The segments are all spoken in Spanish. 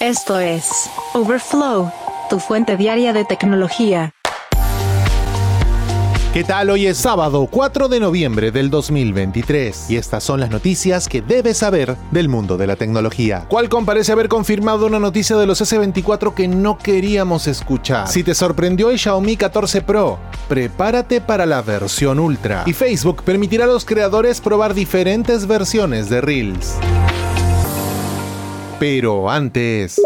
Esto es Overflow, tu fuente diaria de tecnología. ¿Qué tal? Hoy es sábado 4 de noviembre del 2023 y estas son las noticias que debes saber del mundo de la tecnología. Qualcomm parece haber confirmado una noticia de los S24 que no queríamos escuchar. Si te sorprendió el Xiaomi 14 Pro, prepárate para la versión Ultra. Y Facebook permitirá a los creadores probar diferentes versiones de Reels. Pero antes...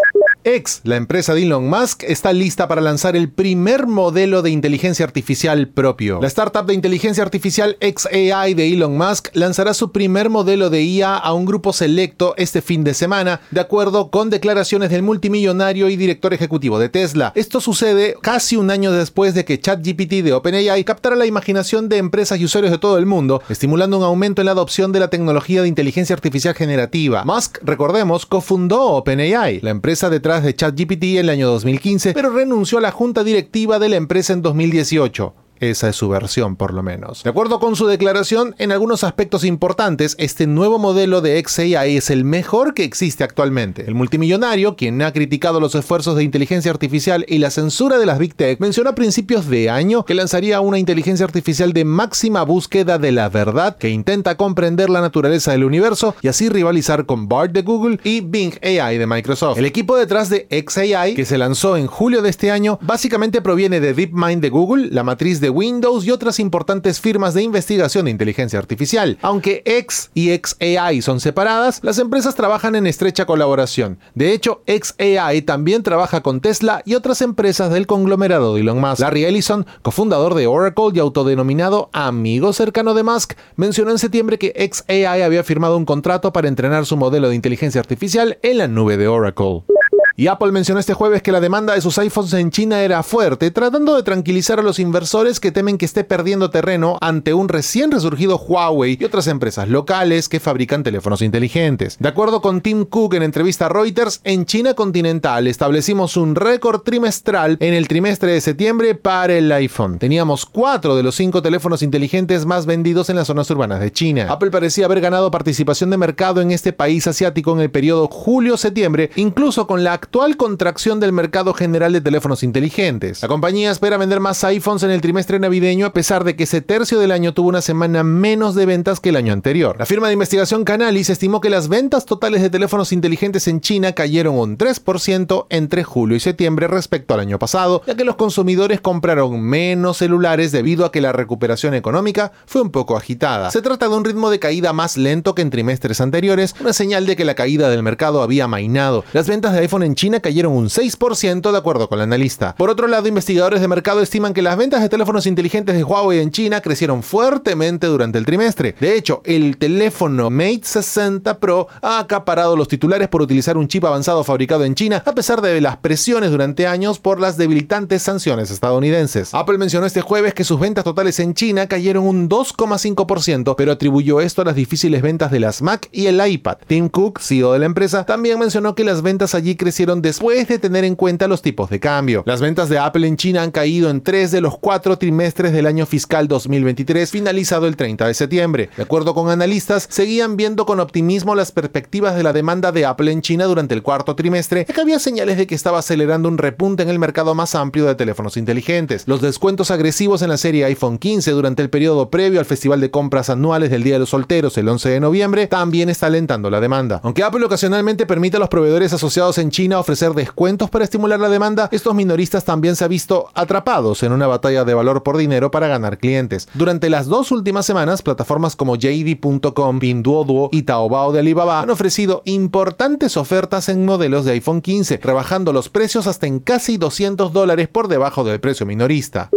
X, la empresa de Elon Musk, está lista para lanzar el primer modelo de inteligencia artificial propio. La startup de inteligencia artificial XAI de Elon Musk lanzará su primer modelo de IA a un grupo selecto este fin de semana, de acuerdo con declaraciones del multimillonario y director ejecutivo de Tesla. Esto sucede casi un año después de que ChatGPT de OpenAI captara la imaginación de empresas y usuarios de todo el mundo, estimulando un aumento en la adopción de la tecnología de inteligencia artificial generativa. Musk, recordemos, cofundó OpenAI, la empresa detrás de ChatGPT en el año 2015, pero renunció a la junta directiva de la empresa en 2018. Esa es su versión, por lo menos. De acuerdo con su declaración, en algunos aspectos importantes, este nuevo modelo de XAI es el mejor que existe actualmente. El multimillonario, quien ha criticado los esfuerzos de inteligencia artificial y la censura de las Big Tech, mencionó a principios de año que lanzaría una inteligencia artificial de máxima búsqueda de la verdad que intenta comprender la naturaleza del universo y así rivalizar con BART de Google y Bing AI de Microsoft. El equipo detrás de XAI, que se lanzó en julio de este año, básicamente proviene de DeepMind de Google, la matriz de de Windows y otras importantes firmas de investigación de inteligencia artificial. Aunque X y XAI son separadas, las empresas trabajan en estrecha colaboración. De hecho, XAI también trabaja con Tesla y otras empresas del conglomerado de Elon Musk. Larry Ellison, cofundador de Oracle y autodenominado amigo cercano de Musk, mencionó en septiembre que XAI había firmado un contrato para entrenar su modelo de inteligencia artificial en la nube de Oracle. Y Apple mencionó este jueves que la demanda de sus iPhones en China era fuerte, tratando de tranquilizar a los inversores que temen que esté perdiendo terreno ante un recién resurgido Huawei y otras empresas locales que fabrican teléfonos inteligentes. De acuerdo con Tim Cook en entrevista a Reuters, en China continental establecimos un récord trimestral en el trimestre de septiembre para el iPhone. Teníamos cuatro de los cinco teléfonos inteligentes más vendidos en las zonas urbanas de China. Apple parecía haber ganado participación de mercado en este país asiático en el periodo julio-septiembre, incluso con la actual contracción del mercado general de teléfonos inteligentes. La compañía espera vender más iPhones en el trimestre navideño a pesar de que ese tercio del año tuvo una semana menos de ventas que el año anterior. La firma de investigación Canalys estimó que las ventas totales de teléfonos inteligentes en China cayeron un 3% entre julio y septiembre respecto al año pasado, ya que los consumidores compraron menos celulares debido a que la recuperación económica fue un poco agitada. Se trata de un ritmo de caída más lento que en trimestres anteriores, una señal de que la caída del mercado había mainado. Las ventas de iPhone en China cayeron un 6% de acuerdo con la analista. Por otro lado, investigadores de mercado estiman que las ventas de teléfonos inteligentes de Huawei en China crecieron fuertemente durante el trimestre. De hecho, el teléfono Mate 60 Pro ha acaparado los titulares por utilizar un chip avanzado fabricado en China, a pesar de las presiones durante años por las debilitantes sanciones estadounidenses. Apple mencionó este jueves que sus ventas totales en China cayeron un 2,5%, pero atribuyó esto a las difíciles ventas de las Mac y el iPad. Tim Cook, CEO de la empresa, también mencionó que las ventas allí crecieron después de tener en cuenta los tipos de cambio. Las ventas de Apple en China han caído en tres de los cuatro trimestres del año fiscal 2023, finalizado el 30 de septiembre. De acuerdo con analistas, seguían viendo con optimismo las perspectivas de la demanda de Apple en China durante el cuarto trimestre, ya que había señales de que estaba acelerando un repunte en el mercado más amplio de teléfonos inteligentes. Los descuentos agresivos en la serie iPhone 15 durante el periodo previo al festival de compras anuales del Día de los Solteros el 11 de noviembre también está alentando la demanda. Aunque Apple ocasionalmente permite a los proveedores asociados en China ofrecer descuentos para estimular la demanda, estos minoristas también se han visto atrapados en una batalla de valor por dinero para ganar clientes. Durante las dos últimas semanas, plataformas como JD.com, Pinduoduo y Taobao de Alibaba han ofrecido importantes ofertas en modelos de iPhone 15, rebajando los precios hasta en casi 200 dólares por debajo del precio minorista.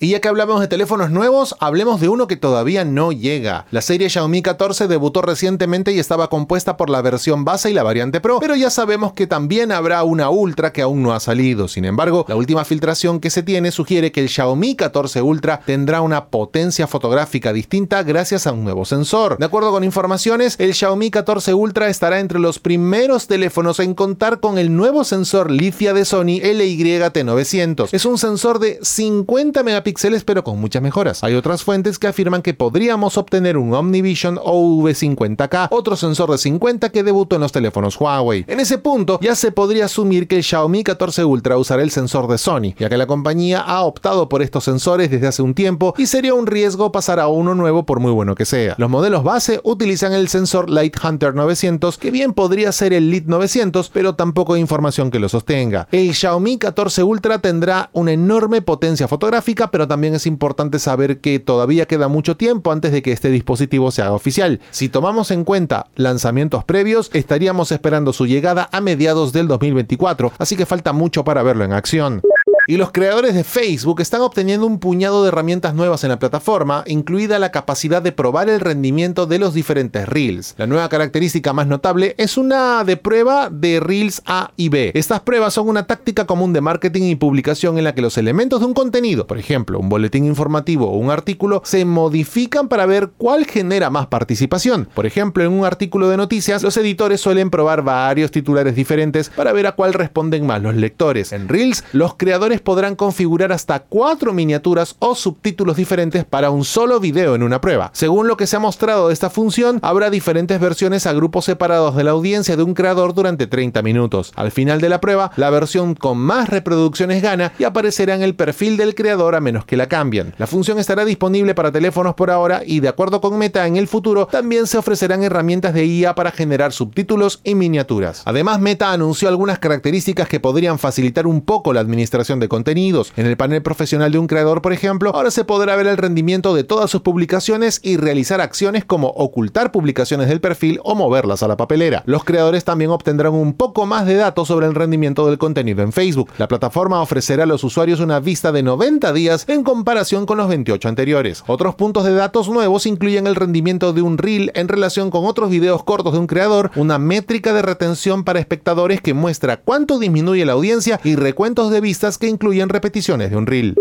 Y ya que hablamos de teléfonos nuevos, hablemos de uno que todavía no llega. La serie Xiaomi 14 debutó recientemente y estaba compuesta por la versión base y la variante Pro, pero ya sabemos que también habrá una Ultra que aún no ha salido. Sin embargo, la última filtración que se tiene sugiere que el Xiaomi 14 Ultra tendrá una potencia fotográfica distinta gracias a un nuevo sensor. De acuerdo con informaciones, el Xiaomi 14 Ultra estará entre los primeros teléfonos en contar con el nuevo sensor Licia de Sony LYT900. Es un sensor de 50 megapíxeles megapíxeles pero con muchas mejoras. Hay otras fuentes que afirman que podríamos obtener un Omnivision OV50K, otro sensor de 50 que debutó en los teléfonos Huawei. En ese punto ya se podría asumir que el Xiaomi 14 Ultra usará el sensor de Sony, ya que la compañía ha optado por estos sensores desde hace un tiempo y sería un riesgo pasar a uno nuevo por muy bueno que sea. Los modelos base utilizan el sensor Light Hunter 900, que bien podría ser el Lead 900, pero tampoco hay información que lo sostenga. El Xiaomi 14 Ultra tendrá una enorme potencia fotográfica, pero también es importante saber que todavía queda mucho tiempo antes de que este dispositivo se haga oficial. Si tomamos en cuenta lanzamientos previos, estaríamos esperando su llegada a mediados del 2024, así que falta mucho para verlo en acción. Y los creadores de Facebook están obteniendo un puñado de herramientas nuevas en la plataforma, incluida la capacidad de probar el rendimiento de los diferentes Reels. La nueva característica más notable es una de prueba de Reels A y B. Estas pruebas son una táctica común de marketing y publicación en la que los elementos de un contenido, por ejemplo, un boletín informativo o un artículo, se modifican para ver cuál genera más participación. Por ejemplo, en un artículo de noticias, los editores suelen probar varios titulares diferentes para ver a cuál responden más los lectores. En Reels, los creadores podrán configurar hasta cuatro miniaturas o subtítulos diferentes para un solo video en una prueba. Según lo que se ha mostrado de esta función, habrá diferentes versiones a grupos separados de la audiencia de un creador durante 30 minutos. Al final de la prueba, la versión con más reproducciones gana y aparecerá en el perfil del creador a menos que la cambien. La función estará disponible para teléfonos por ahora y de acuerdo con Meta en el futuro también se ofrecerán herramientas de IA para generar subtítulos y miniaturas. Además, Meta anunció algunas características que podrían facilitar un poco la administración de contenidos. En el panel profesional de un creador, por ejemplo, ahora se podrá ver el rendimiento de todas sus publicaciones y realizar acciones como ocultar publicaciones del perfil o moverlas a la papelera. Los creadores también obtendrán un poco más de datos sobre el rendimiento del contenido en Facebook. La plataforma ofrecerá a los usuarios una vista de 90 días en comparación con los 28 anteriores. Otros puntos de datos nuevos incluyen el rendimiento de un reel en relación con otros videos cortos de un creador, una métrica de retención para espectadores que muestra cuánto disminuye la audiencia y recuentos de vistas que incluyen repeticiones de un reel.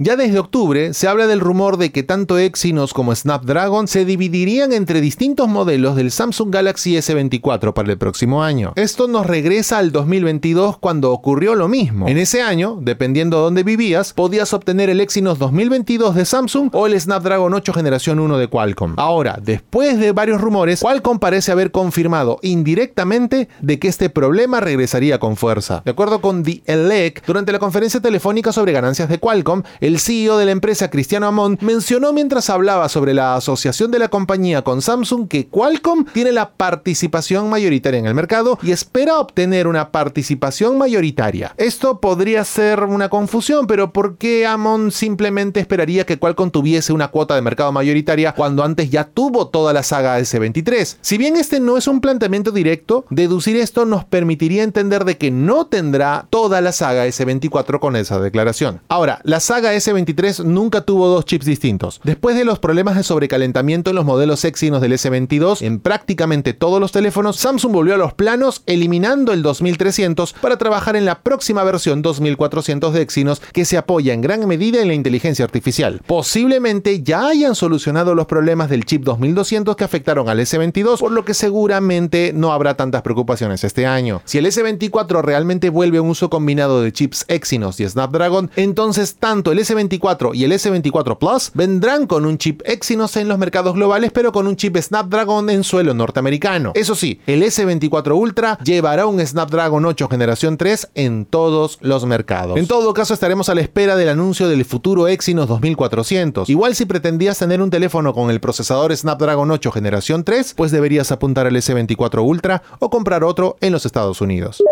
Ya desde octubre se habla del rumor de que tanto Exynos como Snapdragon se dividirían entre distintos modelos del Samsung Galaxy S24 para el próximo año. Esto nos regresa al 2022 cuando ocurrió lo mismo. En ese año, dependiendo de dónde vivías, podías obtener el Exynos 2022 de Samsung o el Snapdragon 8 generación 1 de Qualcomm. Ahora, después de varios rumores, Qualcomm parece haber confirmado indirectamente de que este problema regresaría con fuerza. De acuerdo con The Elec, durante la conferencia telefónica sobre ganancias de Qualcomm, el CEO de la empresa Cristiano Amon mencionó mientras hablaba sobre la asociación de la compañía con Samsung que Qualcomm tiene la participación mayoritaria en el mercado y espera obtener una participación mayoritaria. Esto podría ser una confusión, pero ¿por qué Amon simplemente esperaría que Qualcomm tuviese una cuota de mercado mayoritaria cuando antes ya tuvo toda la saga S23? Si bien este no es un planteamiento directo, deducir esto nos permitiría entender de que no tendrá toda la saga S24 con esa declaración. Ahora, la saga S23 nunca tuvo dos chips distintos. Después de los problemas de sobrecalentamiento en los modelos Exynos del S22 en prácticamente todos los teléfonos, Samsung volvió a los planos eliminando el 2300 para trabajar en la próxima versión 2400 de Exynos que se apoya en gran medida en la inteligencia artificial. Posiblemente ya hayan solucionado los problemas del chip 2200 que afectaron al S22, por lo que seguramente no habrá tantas preocupaciones este año. Si el S24 realmente vuelve a un uso combinado de chips Exynos y Snapdragon, entonces tanto el S24 y el S24 Plus vendrán con un chip Exynos en los mercados globales, pero con un chip Snapdragon en suelo norteamericano. Eso sí, el S24 Ultra llevará un Snapdragon 8 generación 3 en todos los mercados. En todo caso, estaremos a la espera del anuncio del futuro Exynos 2400. Igual si pretendías tener un teléfono con el procesador Snapdragon 8 generación 3, pues deberías apuntar al S24 Ultra o comprar otro en los Estados Unidos.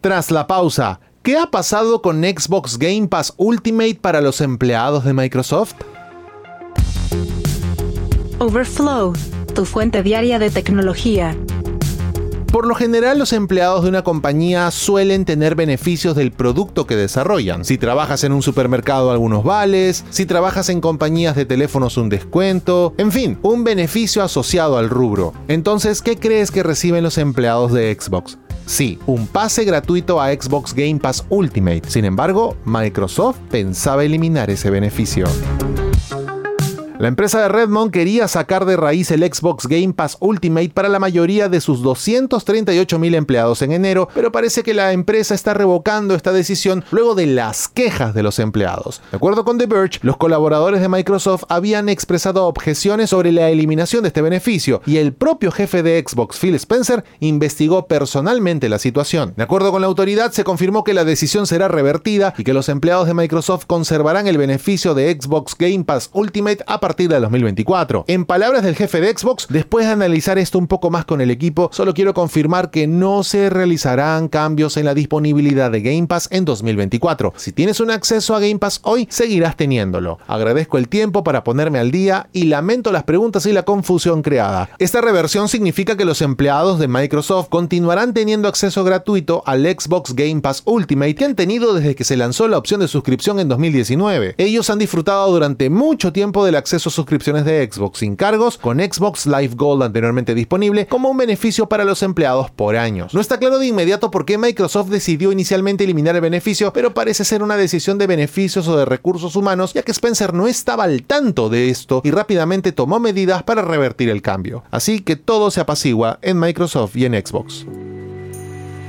Tras la pausa, ¿Qué ha pasado con Xbox Game Pass Ultimate para los empleados de Microsoft? Overflow, tu fuente diaria de tecnología. Por lo general, los empleados de una compañía suelen tener beneficios del producto que desarrollan. Si trabajas en un supermercado, algunos vales. Si trabajas en compañías de teléfonos, un descuento. En fin, un beneficio asociado al rubro. Entonces, ¿qué crees que reciben los empleados de Xbox? Sí, un pase gratuito a Xbox Game Pass Ultimate. Sin embargo, Microsoft pensaba eliminar ese beneficio. La empresa de Redmond quería sacar de raíz el Xbox Game Pass Ultimate para la mayoría de sus 238 mil empleados en enero, pero parece que la empresa está revocando esta decisión luego de las quejas de los empleados. De acuerdo con The Verge, los colaboradores de Microsoft habían expresado objeciones sobre la eliminación de este beneficio y el propio jefe de Xbox, Phil Spencer, investigó personalmente la situación. De acuerdo con la autoridad, se confirmó que la decisión será revertida y que los empleados de Microsoft conservarán el beneficio de Xbox Game Pass Ultimate a partir de 2024. En palabras del jefe de Xbox, después de analizar esto un poco más con el equipo, solo quiero confirmar que no se realizarán cambios en la disponibilidad de Game Pass en 2024. Si tienes un acceso a Game Pass hoy, seguirás teniéndolo. Agradezco el tiempo para ponerme al día y lamento las preguntas y la confusión creada. Esta reversión significa que los empleados de Microsoft continuarán teniendo acceso gratuito al Xbox Game Pass Ultimate que han tenido desde que se lanzó la opción de suscripción en 2019. Ellos han disfrutado durante mucho tiempo del acceso a suscripciones de Xbox sin cargos, con Xbox Live Gold anteriormente disponible como un beneficio para los empleados por años. No está claro de inmediato por qué Microsoft decidió inicialmente eliminar el beneficio, pero parece ser una decisión de beneficios o de recursos humanos, ya que Spencer no estaba al tanto de esto y rápidamente tomó medidas para revertir el cambio. Así que todo se apacigua en Microsoft y en Xbox.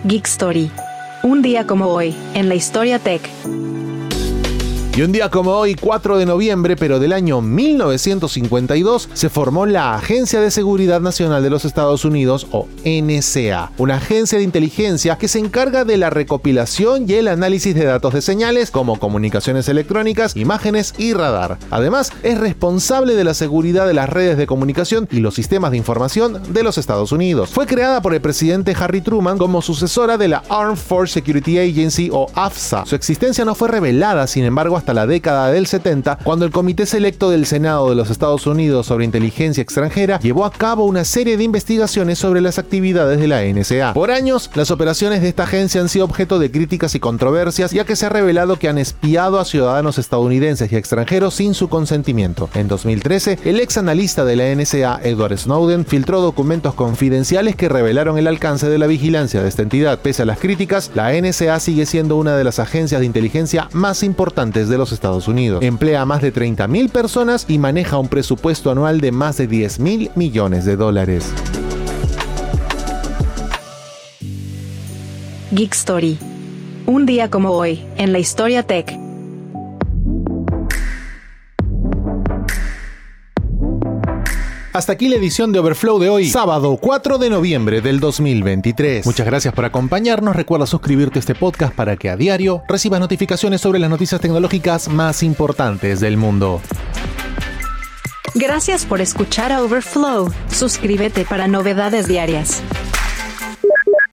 Geek Story. Un día como hoy, en la historia tech. Y un día como hoy, 4 de noviembre, pero del año 1952, se formó la Agencia de Seguridad Nacional de los Estados Unidos, o NSA, una agencia de inteligencia que se encarga de la recopilación y el análisis de datos de señales como comunicaciones electrónicas, imágenes y radar. Además, es responsable de la seguridad de las redes de comunicación y los sistemas de información de los Estados Unidos. Fue creada por el presidente Harry Truman como sucesora de la Armed Force Security Agency, o AFSA. Su existencia no fue revelada, sin embargo, hasta la década del 70, cuando el Comité Selecto del Senado de los Estados Unidos sobre Inteligencia Extranjera llevó a cabo una serie de investigaciones sobre las actividades de la NSA. Por años, las operaciones de esta agencia han sido objeto de críticas y controversias, ya que se ha revelado que han espiado a ciudadanos estadounidenses y extranjeros sin su consentimiento. En 2013, el ex analista de la NSA, Edward Snowden, filtró documentos confidenciales que revelaron el alcance de la vigilancia de esta entidad. Pese a las críticas, la NSA sigue siendo una de las agencias de inteligencia más importantes de los Estados Unidos. Emplea a más de 30.000 personas y maneja un presupuesto anual de más de 10 mil millones de dólares. Geek Story. Un día como hoy, en la historia tech. Hasta aquí la edición de Overflow de hoy, sábado 4 de noviembre del 2023. Muchas gracias por acompañarnos. Recuerda suscribirte a este podcast para que a diario recibas notificaciones sobre las noticias tecnológicas más importantes del mundo. Gracias por escuchar a Overflow. Suscríbete para novedades diarias.